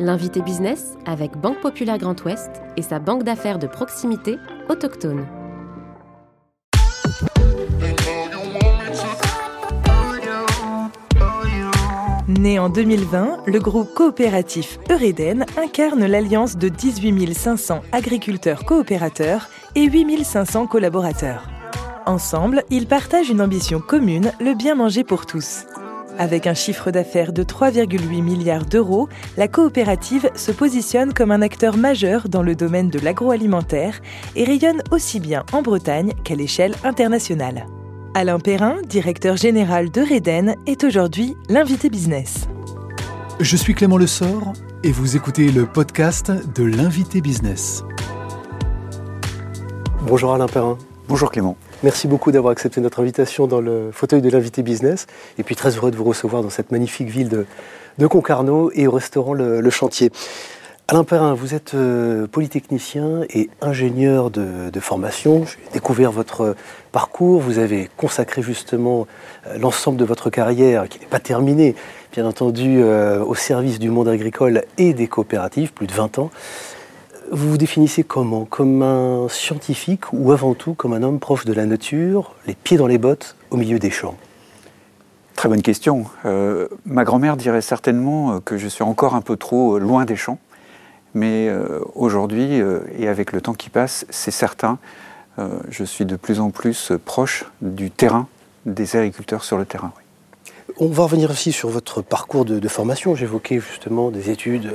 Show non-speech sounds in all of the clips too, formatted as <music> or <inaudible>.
L'invité business avec Banque Populaire Grand Ouest et sa banque d'affaires de proximité autochtone. Né en 2020, le groupe coopératif Eureden incarne l'alliance de 18 500 agriculteurs coopérateurs et 8 500 collaborateurs. Ensemble, ils partagent une ambition commune, le bien manger pour tous. Avec un chiffre d'affaires de 3,8 milliards d'euros, la coopérative se positionne comme un acteur majeur dans le domaine de l'agroalimentaire et rayonne aussi bien en Bretagne qu'à l'échelle internationale. Alain Perrin, directeur général de Reden, est aujourd'hui l'invité business. Je suis Clément Lessort et vous écoutez le podcast de l'invité business. Bonjour Alain Perrin. Bonjour Clément. Merci beaucoup d'avoir accepté notre invitation dans le fauteuil de l'invité business. Et puis très heureux de vous recevoir dans cette magnifique ville de, Concarneau et au restaurant Le, Chantier. Alain Perrin, vous êtes euh, polytechnicien et ingénieur de, formation. J'ai découvert votre parcours. Vous avez consacré justement euh, l'ensemble de votre carrière, qui n'est pas terminée, bien entendu, euh, au service du monde agricole et des coopératives, plus de 20 ans vous vous définissez comment? Comme un scientifique ou avant tout comme un homme proche de la nature, les pieds dans les bottes au milieu des champs? Très bonne question. Euh, ma grand-mère dirait certainement que je suis encore un peu trop loin des champs, mais euh, aujourd'hui, euh, et avec le temps qui passe, c'est certain, je suis de plus en plus proche du terrain, des agriculteurs sur le terrain. On va revenir aussi sur votre parcours de, formation. J'évoquais justement des études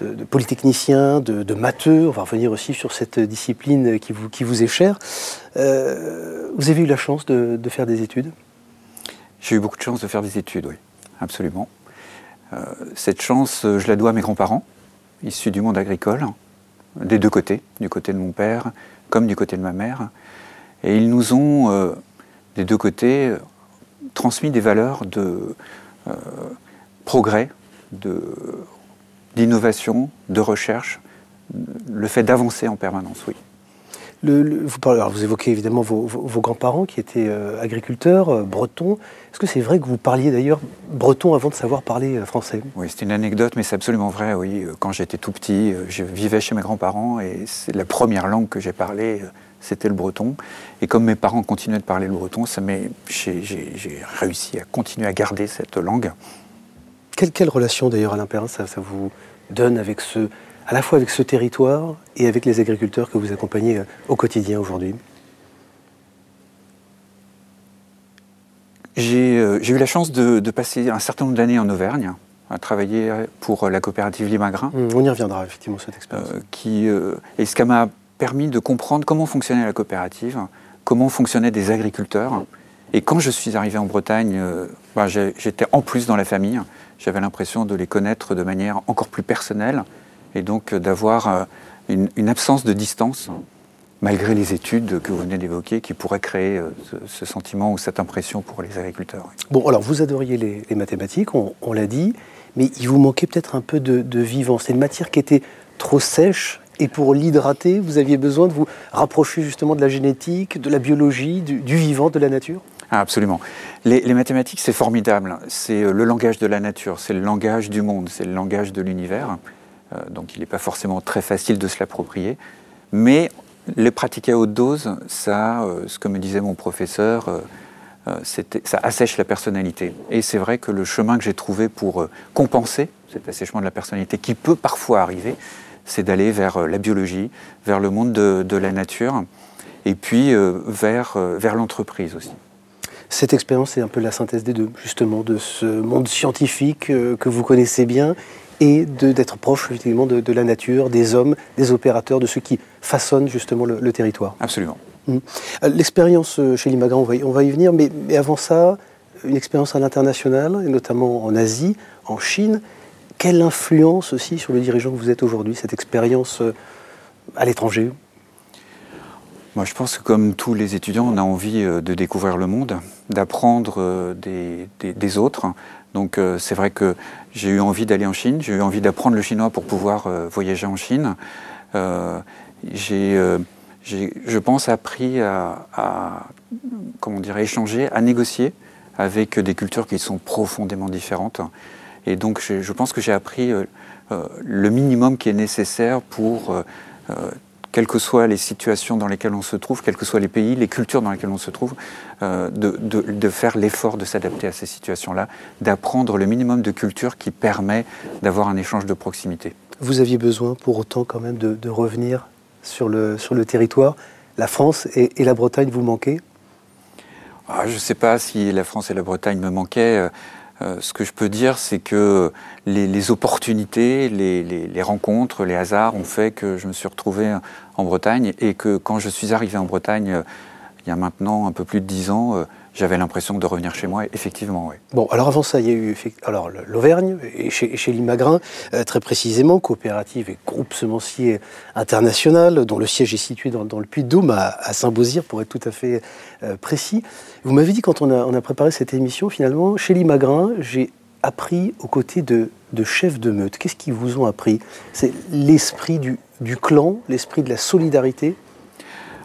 de, polytechnicien, de, matheux. On va revenir aussi sur cette discipline qui vous, qui vous est chère. Euh, vous avez eu la chance de, faire des études? J'ai eu beaucoup de chance de faire des études, oui, absolument. Euh, cette chance, je la dois à mes grands-parents, issus du monde agricole, des deux côtés, du côté de mon père comme du côté de ma mère. Et ils nous ont, euh, des deux côtés, transmis des valeurs de euh, progrès, d'innovation, de, recherche, le fait d'avancer en permanence, oui. vous, parlez, vous évoquez évidemment vos, grands-parents qui étaient euh, agriculteurs, euh, bretons. Est-ce que c'est vrai que vous parliez d'ailleurs breton avant de savoir parler français? Oui, c'est une anecdote, mais c'est absolument vrai. Oui, quand j'étais tout petit, je vivais chez mes grands-parents et c'est la première langue que j'ai parlée c'était le breton. Et comme mes parents continuaient de parler le breton, j'ai réussi à continuer à garder cette langue. Quelle, quelle relation d'ailleurs, Alain Perrin, ça, ça, vous donne avec ce, à la fois avec ce territoire et avec les agriculteurs que vous accompagnez euh, au quotidien aujourd'hui? Euh, J'ai eu la chance de, passer un certain nombre d'années en Auvergne, à travailler pour la coopérative Limagrin. Mmh, on y reviendra effectivement cette expérience. Euh, qui, et ce qui m'a permis de comprendre comment fonctionnait la coopérative, comment fonctionnaient des agriculteurs. Et quand je suis arrivé en Bretagne, euh, bah, j'étais en plus dans la famille. J'avais l'impression de les connaître de manière encore plus personnelle et donc euh, d'avoir euh, une, absence de distance, malgré les études que vous venez d'évoquer, qui pourraient créer ce, sentiment ou cette impression pour les agriculteurs. Bon, alors vous adoriez les, mathématiques, on, l'a dit, mais il vous manquait peut-être un peu de, de vivant. C'est une matière qui était trop sèche et pour l'hydrater, vous aviez besoin de vous rapprocher justement de la génétique, de la biologie, du, vivant, de la nature? Ah, Absolument. Les, mathématiques, c'est formidable. C'est euh, le langage de la nature, c'est le langage du monde, c'est le langage de l'univers. Euh, donc il n'est pas forcément très facile de se l'approprier. Mais les pratiquer à haute dose, ça, euh, ce que me disait mon professeur, ça assèche la personnalité. Et c'est vrai que le chemin que j'ai trouvé pour compenser cet assèchement de la personnalité, qui peut parfois arriver, c'est d'aller vers euh, la biologie, vers le monde de, la nature, et puis euh, vers, euh, vers l'entreprise aussi. Cette expérience est un peu la synthèse des deux, justement, de ce monde scientifique que vous connaissez bien et d'être proche effectivement de, la nature, des hommes, des opérateurs, de ceux qui façonnent justement le, territoire. Absolument. Mmh. L'expérience chez Limagran, on va, y, on va y venir, mais, mais avant ça, une expérience à l'international, et notamment en Asie, en Chine quelle influence aussi sur le dirigeant que vous êtes aujourd'hui, cette expérience euh, à l'étranger? Moi, je pense que comme tous les étudiants, on a envie euh, de découvrir le monde, d'apprendre euh, des, autres. Donc c'est vrai que j'ai eu envie d'aller en Chine, j'ai eu envie d'apprendre le chinois pour pouvoir voyager en Chine. j'ai, je pense, appris à, à, comment dire, échanger, à négocier avec des cultures qui sont profondément différentes. Et donc je, pense que j'ai appris euh, le minimum qui est nécessaire pour quelles que soient les situations dans lesquelles on se trouve, quels que soient les pays, les cultures dans lesquelles on se trouve, euh, de, faire l'effort de s'adapter à ces situations-là, d'apprendre le minimum de culture qui permet d'avoir un échange de proximité. Vous aviez besoin pour autant quand même de, revenir sur le, sur le territoire. La France et, la Bretagne vous manquaient ah, Je ne sais pas si la France et la Bretagne me manquaient. Euh, ce que je peux dire, c'est que les, opportunités, les, rencontres, les hasards ont fait que je me suis retrouvé en Bretagne et que quand je suis arrivé en Bretagne, euh, il y a maintenant un peu plus de dix ans, euh, j'avais l'impression de revenir chez moi, effectivement, oui. Bon, alors avant ça, il y a eu alors l'Auvergne, et chez, chez Limagrin, euh, très précisément, coopérative et groupe semencier international, dont le siège est situé dans, le Puy-de-Dôme, à, Saint-Beauzire, pour être tout à fait euh, précis. Vous m'avez dit, quand on a, préparé cette émission, finalement, chez Limagrin, j'ai appris aux côtés de, de chefs de meute. Qu'est-ce qu'ils vous ont appris? C'est l'esprit du, du clan, l'esprit de la solidarité?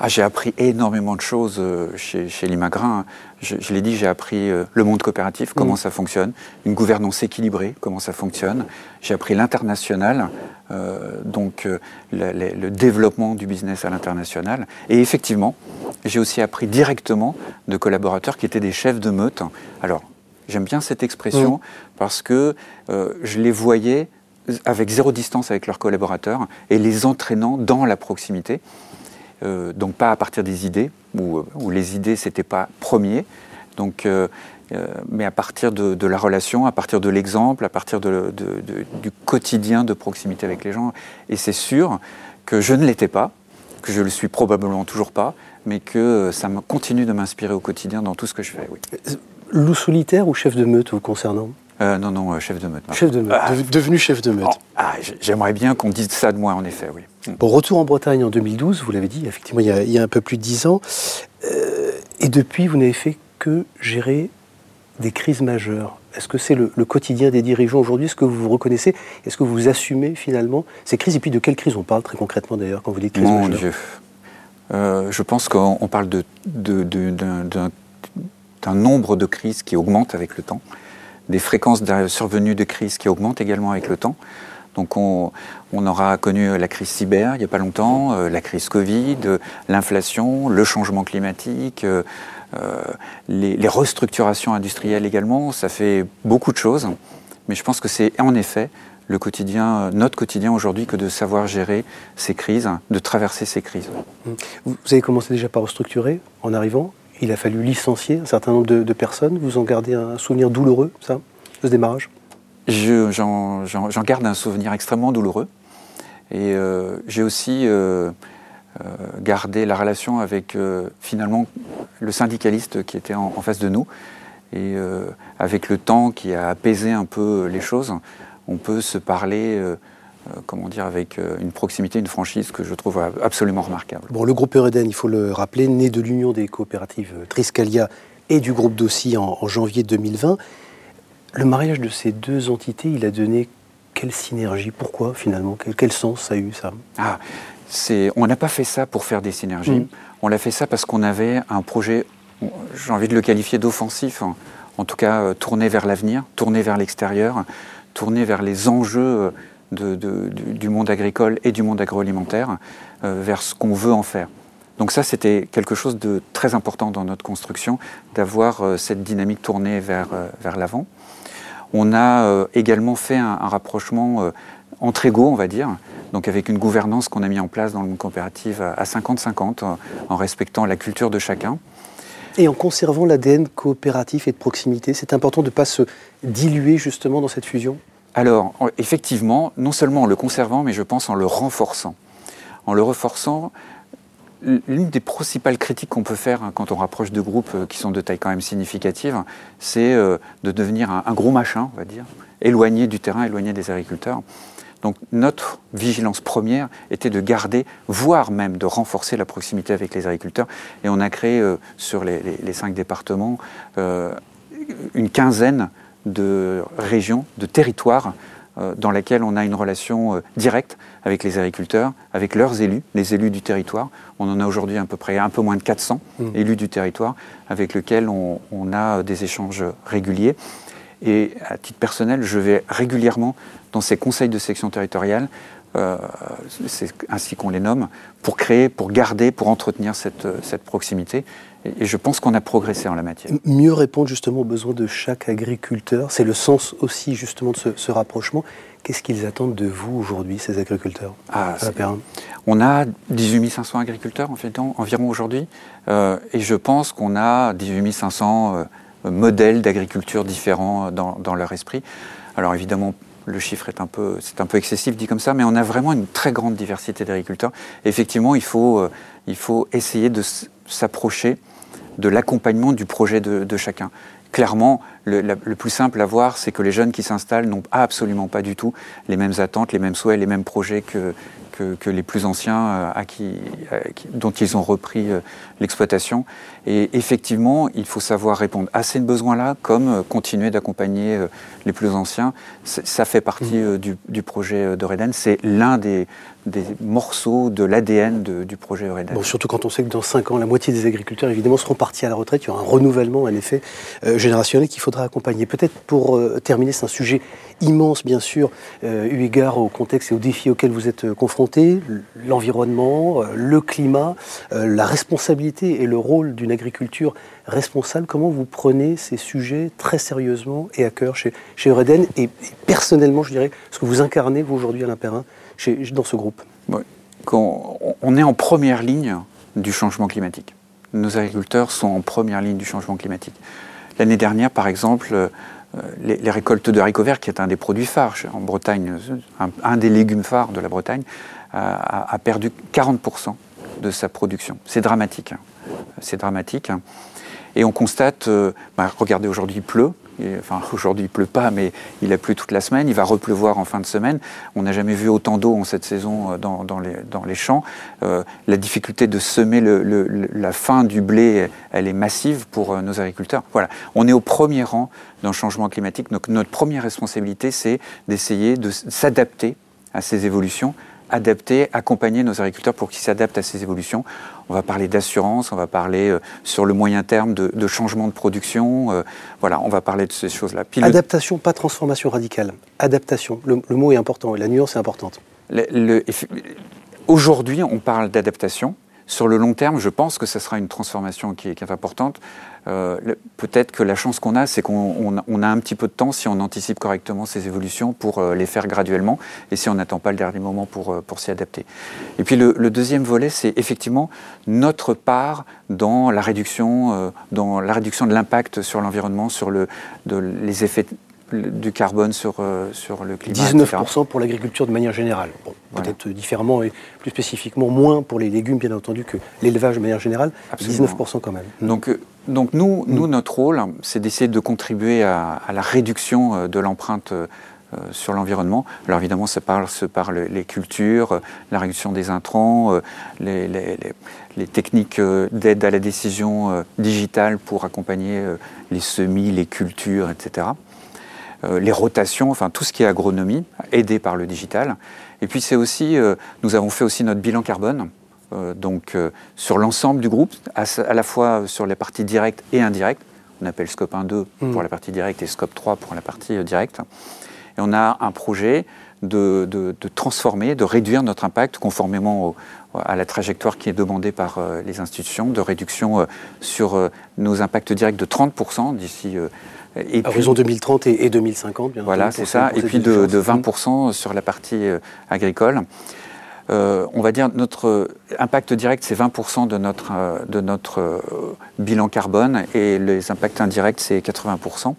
Ah, j'ai appris énormément de choses euh, chez, chez Limagrin. Je, l'ai dit, j'ai appris euh, le monde coopératif, comment mm. ça fonctionne, une gouvernance équilibrée, comment ça fonctionne. J'ai appris l'international, euh, donc le, développement du business à l'international. Et effectivement, j'ai aussi appris directement de collaborateurs qui étaient des chefs de meute. Alors, j'aime bien cette expression mm. parce que je les voyais avec zéro distance avec leurs collaborateurs et les entraînant dans la proximité. Euh, donc pas à partir des idées, où, où les idées c'était pas premier, donc, euh, euh, mais à partir de, la relation, à partir de l'exemple, à partir de, du quotidien de proximité avec les gens. Et c'est sûr que je ne l'étais pas, que je le suis probablement toujours pas, mais que ça continue de m'inspirer au quotidien dans tout ce que je fais. Oui. Loup solitaire ou chef de meute vous concernant? Non, non, chef de meute. Chef de meute, ah. devenu chef de meute. Oh, ah, J'aimerais bien qu'on dise ça de moi, en effet, oui. Bon, retour en Bretagne en 2012, vous l'avez dit, effectivement, il y, a, un peu plus de dix ans. Euh, et depuis, vous n'avez fait que gérer des crises majeures. Est-ce que c'est le, quotidien des dirigeants aujourd'hui? Est-ce que vous vous reconnaissez? Est-ce que vous assumez finalement ces crises? Et puis de quelles crises on parle très concrètement d'ailleurs quand vous dites crises Mon Dieu. Euh, je pense qu'on parle d'un nombre de crises qui augmente avec le temps, des fréquences de survenue de crises qui augmentent également avec le temps. Donc on, aura connu la crise cyber il n'y a pas longtemps, euh, la crise Covid, l'inflation, le changement climatique, euh, euh, les, restructurations industrielles également. Ça fait beaucoup de choses, mais je pense que c'est en effet le quotidien, notre quotidien aujourd'hui que de savoir gérer ces crises, de traverser ces crises. Vous avez commencé déjà par restructurer en arrivant. Il a fallu licencier un certain nombre de, de personnes. Vous en gardez un souvenir douloureux, ça, de ce démarrage? J'en garde un souvenir extrêmement douloureux. Et euh, j'ai aussi euh, euh, gardé la relation avec finalement le syndicaliste qui était en, face de nous. Et avec le temps qui a apaisé un peu les choses, on peut se parler comment dire, avec une proximité, une franchise que je trouve absolument remarquable. Bon, le groupe Eureden, il faut le rappeler, né de l'union des coopératives Triscalia et du groupe Dossi en, en janvier 2020. Le mariage de ces deux entités, il a donné quelle synergie? Pourquoi finalement? Quel, sens ça a eu ça? Ah, On n'a pas fait ça pour faire des synergies. Mm. On l'a fait ça parce qu'on avait un projet, j'ai envie de le qualifier d'offensif, en, tout cas euh, tourné vers l'avenir, tourné vers l'extérieur, tourné vers les enjeux euh, du, monde agricole et du monde agroalimentaire, euh, vers ce qu'on veut en faire. Donc ça, c'était quelque chose de très important dans notre construction, d'avoir cette dynamique tournée vers, vers l'avant. On a euh, également fait un, rapprochement euh, entre égaux, on va dire, donc avec une gouvernance qu'on a mis en place dans le monde coopératif à 50-50, euh, en respectant la culture de chacun. Et en conservant l'ADN coopératif et de proximité, c'est important de ne pas se diluer justement dans cette fusion? Alors, effectivement, non seulement en le conservant, mais je pense en le renforçant. En le renforçant, L'une des principales critiques qu'on peut faire hein, quand on rapproche de groupes euh, qui sont de taille quand même significative, c'est euh, de devenir un, gros machin, on va dire, éloigné du terrain, éloigné des agriculteurs. Donc notre vigilance première était de garder, voire même de renforcer la proximité avec les agriculteurs. Et on a créé euh, sur les, cinq départements une quinzaine de régions, de territoires dans laquelle on a une relation euh, directe avec les agriculteurs, avec leurs élus, les élus du territoire. On en a aujourd'hui à peu près un peu moins de 400 mmh. élus du territoire avec lesquels on, a des échanges réguliers. Et à titre personnel, je vais régulièrement dans ces conseils de section territoriale, euh, c'est ainsi qu'on les nomme, pour créer, pour garder, pour entretenir cette, cette proximité. Et, je pense qu'on a progressé en la matière. Mieux répondre justement aux besoins de chaque agriculteur, c'est le sens aussi justement de ce, rapprochement. Qu'est-ce qu'ils attendent de vous aujourd'hui, ces agriculteurs ah, On a 18 500 agriculteurs en fait, environ aujourd'hui, euh, et je pense qu'on a 18 500 euh, modèles d'agriculture différents dans, leur esprit. Alors évidemment, le chiffre est un peu, c'est un peu excessif dit comme ça, mais on a vraiment une très grande diversité d'agriculteurs. Effectivement, il faut, euh, il faut essayer de s'approcher de l'accompagnement du projet de, chacun. Clairement, le, le, plus simple à voir, c'est que les jeunes qui s'installent n'ont absolument pas du tout les mêmes attentes, les mêmes souhaits, les mêmes projets que, que, les plus anciens euh, à qui, dont ils ont repris euh, l'exploitation. Et effectivement, il faut savoir répondre à ces besoins-là, comme euh, continuer d'accompagner les plus anciens. Ça fait partie mmh. du, projet de Reden. C'est l'un des, des morceaux de l'ADN du projet Eureden. Bon, surtout quand on sait que dans 5 ans, la moitié des agriculteurs, évidemment, seront partis à la retraite. Il y aura un renouvellement, un effet générationnel qu'il faudra accompagner. Peut-être pour terminer, c'est un sujet immense, bien sûr, eu égard au contexte et aux défis auxquels vous êtes confrontés l'environnement, euh, le climat, euh, la responsabilité et le rôle d'une agriculture responsable. Comment vous prenez ces sujets très sérieusement et à cœur chez, chez Eureden et, personnellement, je dirais, ce que vous incarnez, vous, aujourd'hui, Alain Perrin, chez, dans ce groupe on est en première ligne du changement climatique. Nos agriculteurs sont en première ligne du changement climatique. L'année dernière, par exemple, euh, les, récoltes de haricots verts, qui est un des produits phares en Bretagne, un des légumes phares de la Bretagne, a, perdu 40% de sa production. C'est dramatique. Hein. C'est dramatique. Hein. Et on constate, euh, bah, regardez, aujourd'hui il pleut. <laughs> aujourd'hui il pleut pas, mais il a plu toute la semaine. Il va repleuvoir en fin de semaine. On n'a jamais vu autant d'eau en cette saison euh, dans, les, champs. Euh, la difficulté de semer la fin du blé, elle est massive pour nos agriculteurs. Voilà, on est au premier rang dans le changement climatique. Donc notre première responsabilité, c'est d'essayer de s'adapter à ces évolutions adapter, accompagner nos agriculteurs pour qu'ils s'adaptent à ces évolutions. On va parler d'assurance, on va parler euh, sur le moyen terme de, changement de production. Euh, voilà, on va parler de ces choses-là. Adaptation, pas transformation radicale. Adaptation. Le, mot est important et la nuance est importante. Aujourd'hui, on parle d'adaptation. Sur le long terme, je pense que ce sera une transformation qui est, importante. Euh, peut-être que la chance qu'on a, c'est qu'on a un petit peu de temps si on anticipe correctement ces évolutions pour euh, les faire graduellement et si on n'attend pas le dernier moment pour, euh, pour s'y adapter. Et puis le, deuxième volet, c'est effectivement notre part dans la réduction, dans la réduction de l'impact sur l'environnement, sur le, les effets du carbone sur, euh, sur le climat. 19% pour l'agriculture de manière générale. Peut-être différemment et plus spécifiquement moins pour les légumes, bien entendu, que l'élevage de manière générale. 19% quand même. Donc, euh, donc nous, nous, mm. notre rôle, c'est d'essayer de contribuer à, la réduction euh, de l'empreinte sur l'environnement. Alors évidemment, ça passe par les cultures, la réduction des intrants, les, les, les, techniques d'aide à la décision digitale pour accompagner les semis, les cultures, etc. Euh, les rotations, enfin tout ce qui est agronomie, aidé par le digital. Et puis c'est aussi, euh, nous avons fait aussi notre bilan carbone, euh, donc sur l'ensemble du groupe, à, la fois sur les parties directes et indirectes. On appelle Scope 1, 2 pour mmh. la partie directe et Scope 3 pour la partie directe. Et on a un projet de, transformer, de réduire notre impact conformément à la trajectoire qui est demandée par les institutions, de réduction sur nos impacts directs de 30% d'ici et à horizon 2030 et, 2050, bien Voilà, c'est ça. Et puis de, 20% sur la partie euh, agricole. Euh, on va dire notre impact direct, c'est 20% de notre, euh, de notre bilan carbone et les impacts indirects, c'est 80%.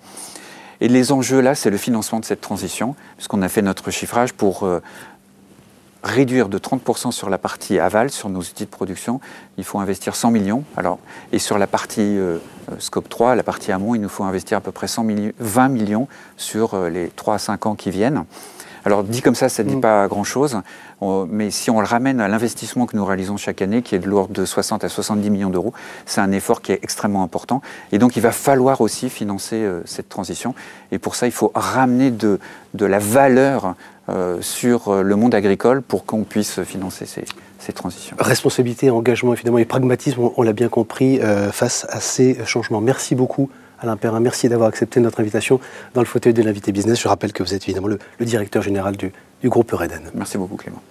Et les enjeux là, c'est le financement de cette transition, puisqu'on a fait notre chiffrage pour réduire de 30% sur la partie aval, sur nos outils de production, il faut investir 100 millions. Alors, et sur la partie euh, euh, scope 3, la partie amont, il nous faut investir à peu près 100 20 millions sur euh, les 3 à 5 ans qui viennent. Alors dit comme ça, ça ne dit mm. pas grand-chose, mais si on le ramène à l'investissement que nous réalisons chaque année, qui est de l'ordre de 60 à 70 millions d'euros, c'est un effort qui est extrêmement important. Et donc il va falloir aussi financer cette transition. Et pour ça, il faut ramener de, de la valeur euh, sur euh, le monde agricole pour qu'on puisse financer ces, ces transitions. Responsabilité, engagement, évidemment, et pragmatisme, on, l'a bien compris, face à ces changements. Merci beaucoup. Alain Perrin, merci d'avoir accepté notre invitation dans le fauteuil de l'invité business. Je rappelle que vous êtes évidemment le, directeur général du, du groupe Eureden. Merci beaucoup Clément.